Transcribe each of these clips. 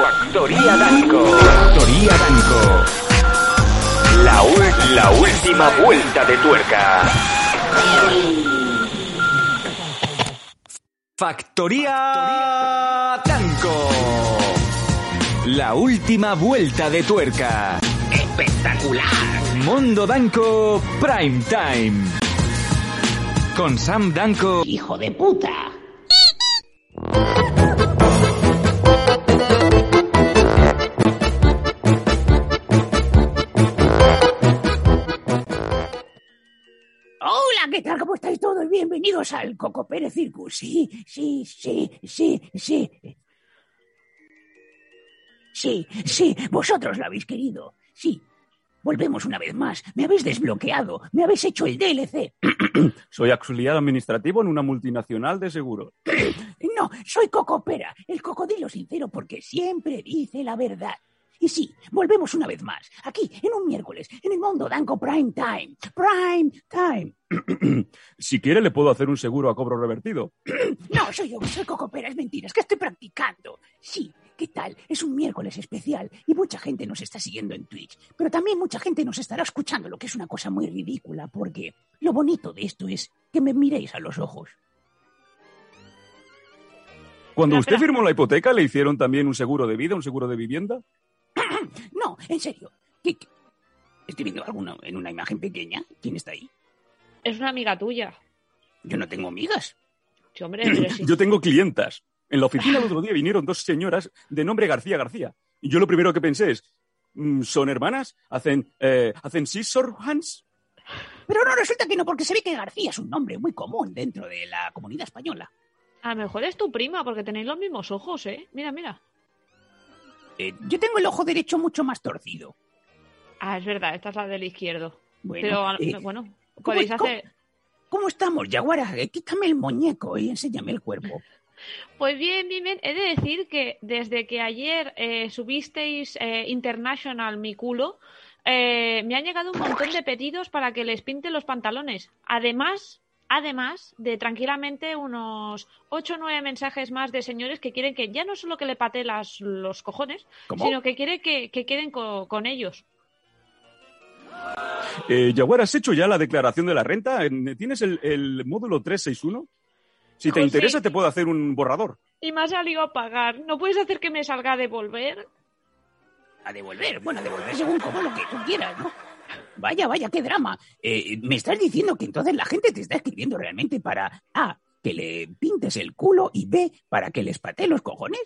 Factoría Danco. Factoría Danco. La, la última vuelta de tuerca. Factoría Danco. La última vuelta de tuerca. ¡Espectacular! Mundo Danco Prime Time. Con Sam Danco. ¡Hijo de puta! Bienvenidos al Coco Pérez Circus. Sí, sí, sí, sí, sí. Sí, sí, vosotros lo habéis querido. Sí. Volvemos una vez más. Me habéis desbloqueado. Me habéis hecho el DLC. Soy auxiliar administrativo en una multinacional de seguros. No, soy Cocopera, el cocodrilo sincero porque siempre dice la verdad. Y sí, volvemos una vez más, aquí, en un miércoles, en el Mundo Danco Prime Time. Prime Time. Si quiere, le puedo hacer un seguro a cobro revertido. No, soy yo, soy Cocopera, es mentira, es que estoy practicando. Sí, ¿qué tal? Es un miércoles especial y mucha gente nos está siguiendo en Twitch, pero también mucha gente nos estará escuchando, lo que es una cosa muy ridícula, porque lo bonito de esto es que me miréis a los ojos. Cuando usted firmó la hipoteca, ¿le hicieron también un seguro de vida, un seguro de vivienda? En serio. ¿Qué, qué? Estoy viendo alguno en una imagen pequeña. ¿Quién está ahí? Es una amiga tuya. Yo no tengo amigas. Sí, hombre, pero sí. Yo tengo clientas. En la oficina el otro día vinieron dos señoras de nombre García García. Y yo lo primero que pensé es, mm, ¿son hermanas? ¿Hacen, eh, ¿hacen scissor hands? Pero no, resulta que no, porque se ve que García es un nombre muy común dentro de la comunidad española. A lo mejor es tu prima, porque tenéis los mismos ojos, ¿eh? Mira, mira. Eh, yo tengo el ojo derecho mucho más torcido. Ah, es verdad, esta es la del izquierdo. Bueno, pero, a- eh, bueno, ¿cómo- podéis cómo- hacer... ¿Cómo estamos, Yaguara? Eh, quítame el muñeco y enséñame el cuerpo. Pues bien, bien, bien. He de decir que desde que ayer eh, subisteis eh, International mi culo, eh, me han llegado un montón de pedidos para que les pinte los pantalones. Además, además de tranquilamente unos 8 o 9 mensajes más de señores que quieren que ya no solo que le pate las, los cojones, ¿Cómo? sino que quieren que, que queden co- con ellos. Eh, Jaguar, ¿has hecho ya la declaración de la renta? En- ¿Tienes el, el módulo 361? Si te José. interesa, te puedo hacer un borrador. Y me ha salido a pagar. ¿No puedes hacer que me salga a devolver? A devolver, bueno, a devolver según como lo que tú quieras, ¿no? Vaya, vaya, qué drama. Eh, ¿Me estás diciendo que entonces la gente te está escribiendo realmente para A, que le pintes el culo y B, para que les patee los cojones?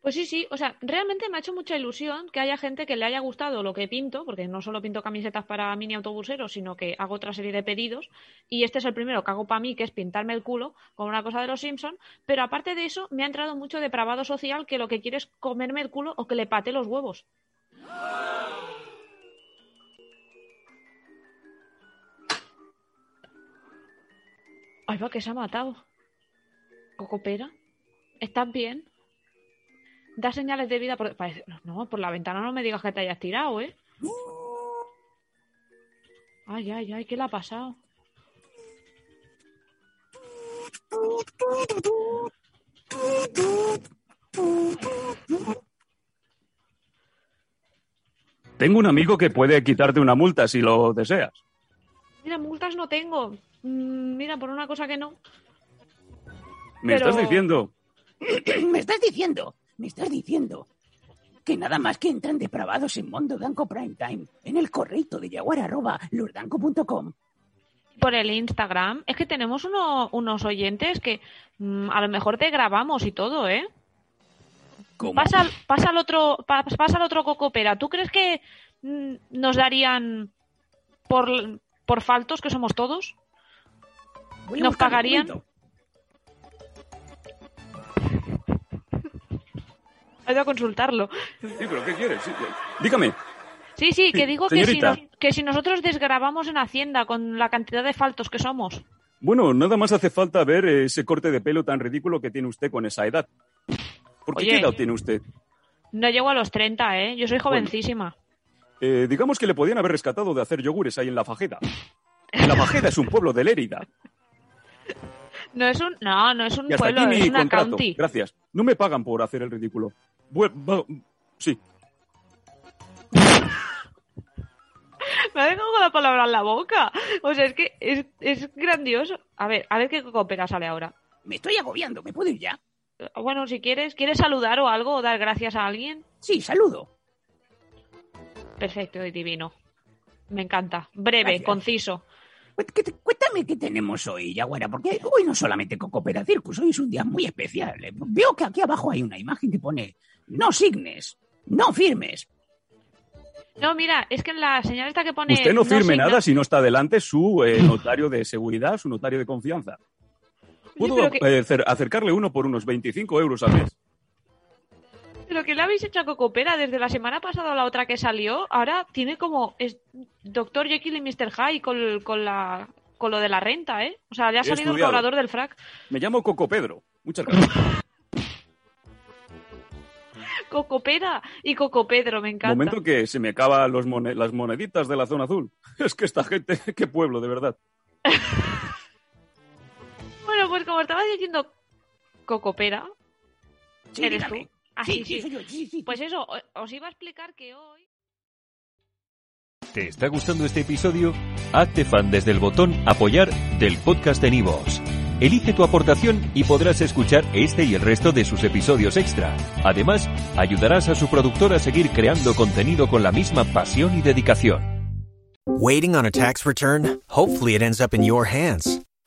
Pues sí, sí, o sea, realmente me ha hecho mucha ilusión que haya gente que le haya gustado lo que pinto, porque no solo pinto camisetas para mini autobuseros, sino que hago otra serie de pedidos, y este es el primero que hago para mí, que es pintarme el culo con una cosa de los Simpson, pero aparte de eso, me ha entrado mucho depravado social que lo que quiere es comerme el culo o que le pate los huevos. Ay, va, que se ha matado. Cocopera, ¿estás bien? Da señales de vida por... parece- No, por la ventana no me digas que te hayas tirado, ¿eh? Ay, ay, ay, ¿qué le ha pasado? Tengo un amigo que puede quitarte una multa si lo deseas. Mira, multas no tengo. Mm, Mira, por una cosa que no. ¿Me Pero- estás diciendo? me estás diciendo, me estás diciendo que nada más que entran depravados en Mondo Danco Prime Time, en el correito de jaguar arroba lordanco.com. Por el Instagram. Es que tenemos uno- unos oyentes que mm, a lo mejor te grabamos y todo, ¿eh? ¿Cómo? Pasa, al- pasa al otro, pa- pasa al otro cocopera. ¿Tú crees que mm, nos darían por, por faltos que somos todos? Voy a ¿nos pagarían? momento. Ha ido a consultarlo. Sí, pero ¿qué quieres? Sí, dígame. Sí, sí, que Sí, digo que si, señorita. nos- que si nosotros desgrabamos en Hacienda con la cantidad de faltos que somos. Bueno, nada más hace falta ver ese corte de pelo tan ridículo que tiene usted con esa edad. ¿Por qué Oye. qué edad tiene usted? No llego a los 30, ¿eh? Yo soy jovencísima. Eh, digamos que le podían haber rescatado de hacer yogures ahí en La Fajeda. La Fajeda es un pueblo de Lérida. No es un, no, no es un pueblo, aquí es una contrato. county. Gracias. No me pagan por hacer el ridículo. Sí. Me ha dejado con la palabra en la boca. O sea, es que es, es grandioso. A ver, a ver qué coopera sale ahora. Me estoy agobiando, ¿me puedo ir ya? Bueno, si quieres, ¿quieres saludar o algo o dar gracias a alguien? Sí, saludo. Perfecto y divino. Me encanta. Breve, Gracias. conciso. Cu- ¿qué te- Cuéntame qué tenemos hoy, Yaguara, porque hoy no solamente Cocopera Circus, hoy es un día muy especial. Eh, Veo que aquí abajo hay una imagen que pone no signes, no firmes. No, mira, es que en la señal esta que pone... Usted no firme nada si no está delante su eh, notario de seguridad, su notario de confianza. Que- eh, acer- acercarle uno por unos 25 euros al mes. Habéis hecho a Cocopera desde la semana pasada o la otra que salió, ahora tiene como es Doctor Jekyll y Mr. Hyde con, con la con lo de la renta, ¿eh? O sea, le ha salido el cobrador del frac. Me llamo Coco Pedro. Muchas gracias. Cocopera y Cocopedro, me encanta. Momento que se me acaban los las moneditas de la zona azul. Es que esta gente, qué pueblo, de verdad. Bueno, pues como estaba diciendo Cocopera, Sí, ¿eres dígame. tú? Ah, sí, sí, sí, sí. soy yo, sí, sí. Pues eso, os iba a explicar que hoy... ¿Te está gustando este episodio? Hazte fan desde el botón Apoyar del podcast de Nivos. Elige tu aportación y podrás escuchar este y el resto de sus episodios extra. Además, ayudarás a su productor a seguir creando contenido con la misma pasión y dedicación. Waiting on a tax return? Hopefully, it ends up in your hands.